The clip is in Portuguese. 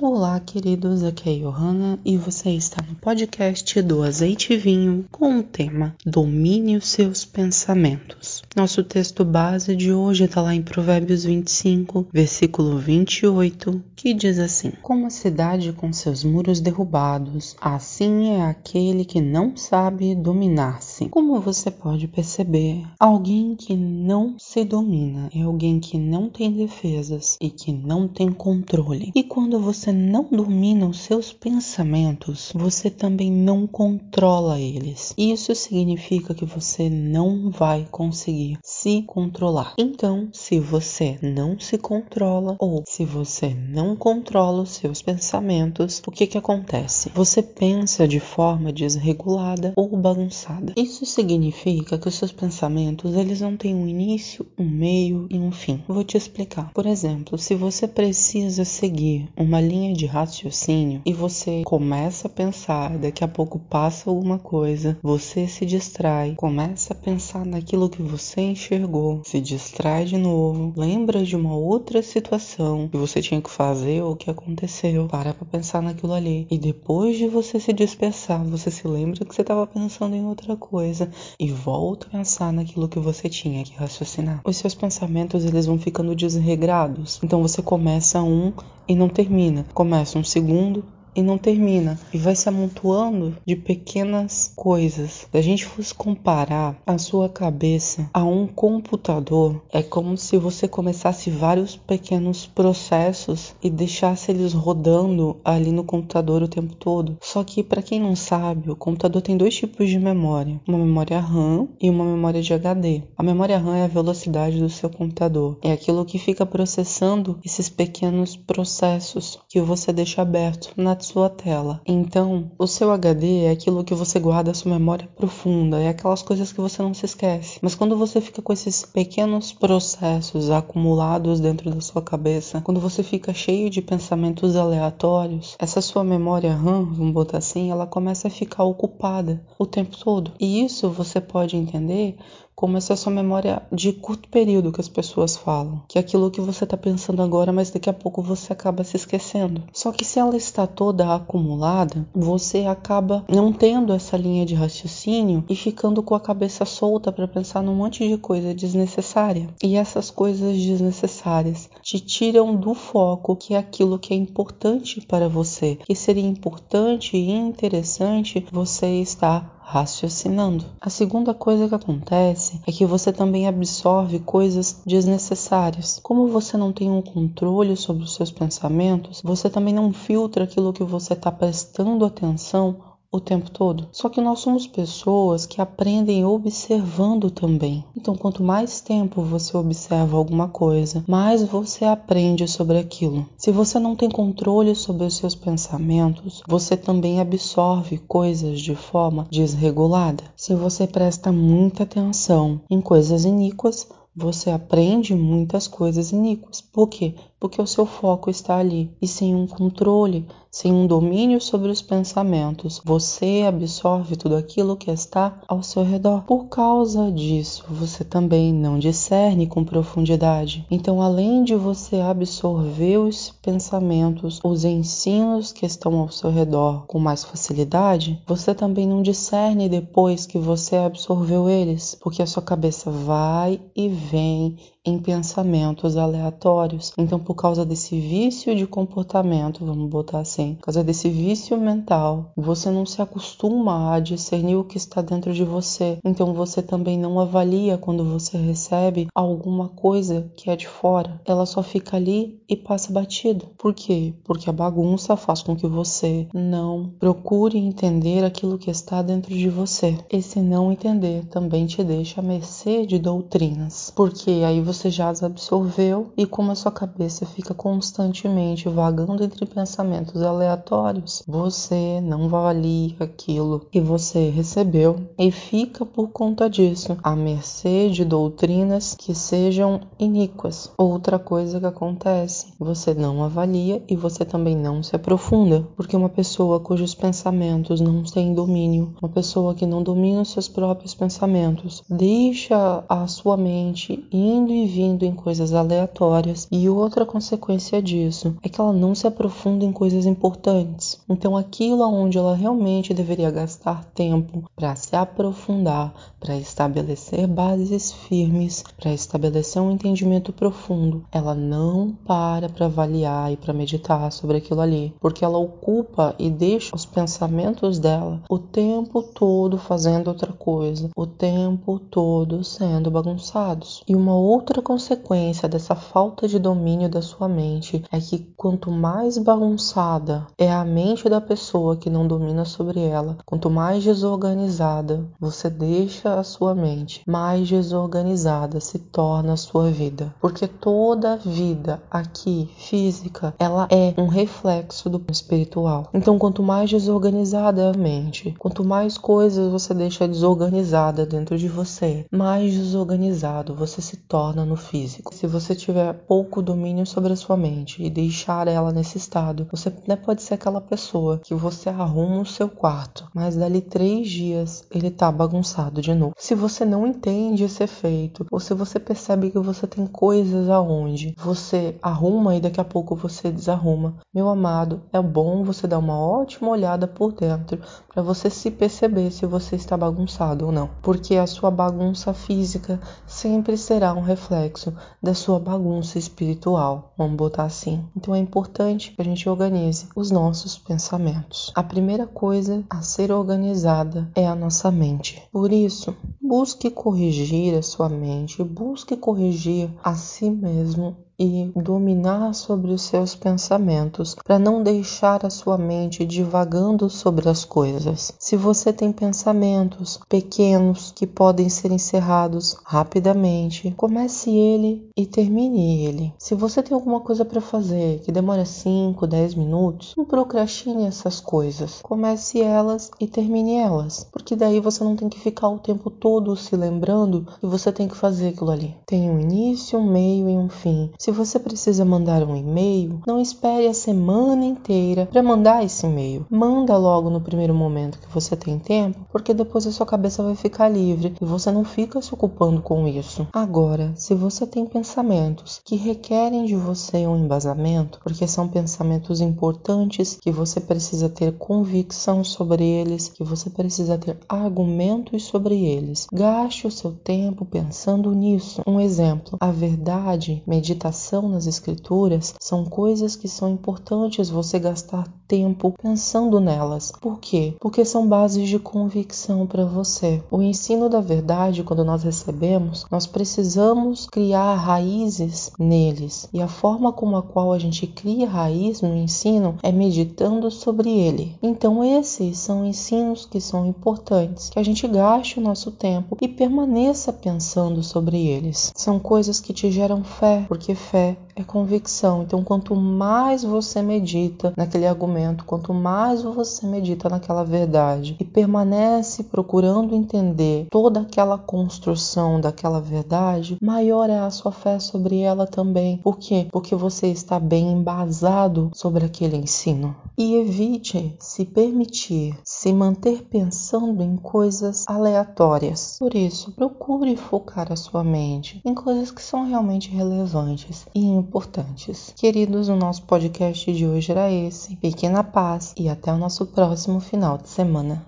Olá, queridos, aqui é a Johanna e você está no podcast do Azeite e Vinho com o tema Domine os seus pensamentos. Nosso texto base de hoje está lá em Provérbios 25, versículo 28, que diz assim: Como a cidade com seus muros derrubados, assim é aquele que não sabe dominar-se. Como você pode perceber, alguém que não se domina é alguém que não tem defesas e que não tem controle. E quando você você não domina os seus pensamentos, você também não controla eles. Isso significa que você não vai conseguir se controlar. Então, se você não se controla ou se você não controla os seus pensamentos, o que que acontece? Você pensa de forma desregulada ou bagunçada. Isso significa que os seus pensamentos, eles não têm um início, um meio e um fim. Vou te explicar. Por exemplo, se você precisa seguir uma linha linha de raciocínio e você começa a pensar, daqui a pouco passa alguma coisa, você se distrai, começa a pensar naquilo que você enxergou, se distrai de novo, lembra de uma outra situação que você tinha que fazer ou que aconteceu, para para pensar naquilo ali e depois de você se dispersar, você se lembra que você estava pensando em outra coisa e volta a pensar naquilo que você tinha que raciocinar. Os seus pensamentos eles vão ficando desregrados, então você começa um e não termina. Começa um segundo e não termina e vai se amontoando de pequenas coisas. Se a gente fosse comparar a sua cabeça a um computador, é como se você começasse vários pequenos processos e deixasse eles rodando ali no computador o tempo todo. Só que para quem não sabe, o computador tem dois tipos de memória, uma memória RAM e uma memória de HD. A memória RAM é a velocidade do seu computador, é aquilo que fica processando esses pequenos processos que você deixa aberto na sua tela. Então, o seu HD é aquilo que você guarda a sua memória profunda, é aquelas coisas que você não se esquece. Mas quando você fica com esses pequenos processos acumulados dentro da sua cabeça, quando você fica cheio de pensamentos aleatórios, essa sua memória RAM, vamos botar assim, ela começa a ficar ocupada o tempo todo. E isso você pode entender como essa é sua memória de curto período que as pessoas falam, que é aquilo que você está pensando agora, mas daqui a pouco você acaba se esquecendo. Só que se ela está toda acumulada, você acaba não tendo essa linha de raciocínio e ficando com a cabeça solta para pensar num monte de coisa desnecessária. E essas coisas desnecessárias te tiram do foco que é aquilo que é importante para você, que seria importante e interessante você estar raciocinando. A segunda coisa que acontece é que você também absorve coisas desnecessárias. Como você não tem um controle sobre os seus pensamentos, você também não filtra aquilo que você está prestando atenção o tempo todo. Só que nós somos pessoas que aprendem observando também. Então, quanto mais tempo você observa alguma coisa, mais você aprende sobre aquilo. Se você não tem controle sobre os seus pensamentos, você também absorve coisas de forma desregulada. Se você presta muita atenção em coisas iníquas, você aprende muitas coisas iníquas. Por quê? Porque o seu foco está ali. E sem um controle, sem um domínio sobre os pensamentos, você absorve tudo aquilo que está ao seu redor. Por causa disso, você também não discerne com profundidade. Então, além de você absorver os pensamentos, os ensinos que estão ao seu redor com mais facilidade, você também não discerne depois que você absorveu eles, porque a sua cabeça vai e vem em pensamentos aleatórios. Então, por causa desse vício de comportamento, vamos botar assim, por causa desse vício mental, você não se acostuma a discernir o que está dentro de você. Então, você também não avalia quando você recebe alguma coisa que é de fora. Ela só fica ali e passa batido. Por quê? Porque a bagunça faz com que você não procure entender aquilo que está dentro de você. Esse não entender também te deixa à mercê de doutrinas, porque aí você já as absorveu e como a sua cabeça fica constantemente vagando entre pensamentos aleatórios, você não avalia aquilo que você recebeu e fica por conta disso à mercê de doutrinas que sejam iníquas. Outra coisa que acontece, você não avalia e você também não se aprofunda, porque uma pessoa cujos pensamentos não têm domínio, uma pessoa que não domina os seus próprios pensamentos, deixa a sua mente indo e vindo em coisas aleatórias, e outra consequência disso é que ela não se aprofunda em coisas importantes. Então, aquilo aonde ela realmente deveria gastar tempo para se aprofundar, para estabelecer bases firmes, para estabelecer um entendimento profundo, ela não para para avaliar e para meditar sobre aquilo ali, porque ela ocupa e deixa os pensamentos dela o tempo todo fazendo outra coisa, o tempo todo sendo bagunçados. E uma outra consequência dessa falta de domínio da sua mente é que quanto mais bagunçada é a mente da pessoa que não domina sobre ela, quanto mais desorganizada você deixa a sua mente, mais desorganizada se torna a sua vida. Porque toda vida aqui física, ela é um reflexo do espiritual. Então, quanto mais desorganizada é a mente, quanto mais coisas você deixa desorganizada dentro de você, mais desorganizado você se torna no físico. Se você tiver pouco domínio sobre a sua mente e deixar ela nesse estado, você né, pode ser aquela pessoa que você arruma o seu quarto, mas dali três dias ele tá bagunçado de novo. Se você não entende esse efeito, ou se você percebe que você tem coisas aonde você arruma e daqui a pouco você desarruma, meu amado, é bom você dar uma ótima olhada por dentro para você se perceber se você está bagunçado ou não, porque a sua bagunça física sempre será um reflexo da sua bagunça espiritual, vamos botar assim. Então é importante que a gente organize os nossos pensamentos. A primeira coisa a ser organizada é a nossa mente. Por isso, busque corrigir a sua mente, busque corrigir a si mesmo e dominar sobre os seus pensamentos, para não deixar a sua mente divagando sobre as coisas. Se você tem pensamentos pequenos que podem ser encerrados rapidamente, comece ele e termine ele. Se você tem alguma coisa para fazer que demora 5, 10 minutos, não procrastine essas coisas. Comece elas e termine elas, porque daí você não tem que ficar o tempo todo se lembrando que você tem que fazer aquilo ali. Tem um início, um meio e um fim. Se você precisa mandar um e-mail, não espere a semana inteira para mandar esse e-mail. Manda logo no primeiro momento que você tem tempo, porque depois a sua cabeça vai ficar livre e você não fica se ocupando com isso. Agora, se você tem pensamentos que requerem de você um embasamento, porque são pensamentos importantes que você precisa ter convicção sobre eles, que você precisa ter argumentos sobre eles, gaste o seu tempo pensando nisso. Um exemplo: a verdade, meditação meditação nas escrituras são coisas que são importantes você gastar tempo pensando nelas. Por quê? Porque são bases de convicção para você. O ensino da verdade, quando nós recebemos, nós precisamos criar raízes neles. E a forma como a qual a gente cria raiz no ensino é meditando sobre ele. Então esses são ensinos que são importantes, que a gente gaste o nosso tempo e permaneça pensando sobre eles. São coisas que te geram fé, porque fé é convicção. Então, quanto mais você medita naquele argumento, quanto mais você medita naquela verdade e permanece procurando entender toda aquela construção daquela verdade, maior é a sua fé sobre ela também. Por quê? Porque você está bem embasado sobre aquele ensino. E evite se permitir se manter pensando em coisas aleatórias. Por isso, procure focar a sua mente em coisas que são realmente relevantes e importantes. Queridos, o nosso podcast de hoje era esse. Fiquem na paz e até o nosso próximo final de semana.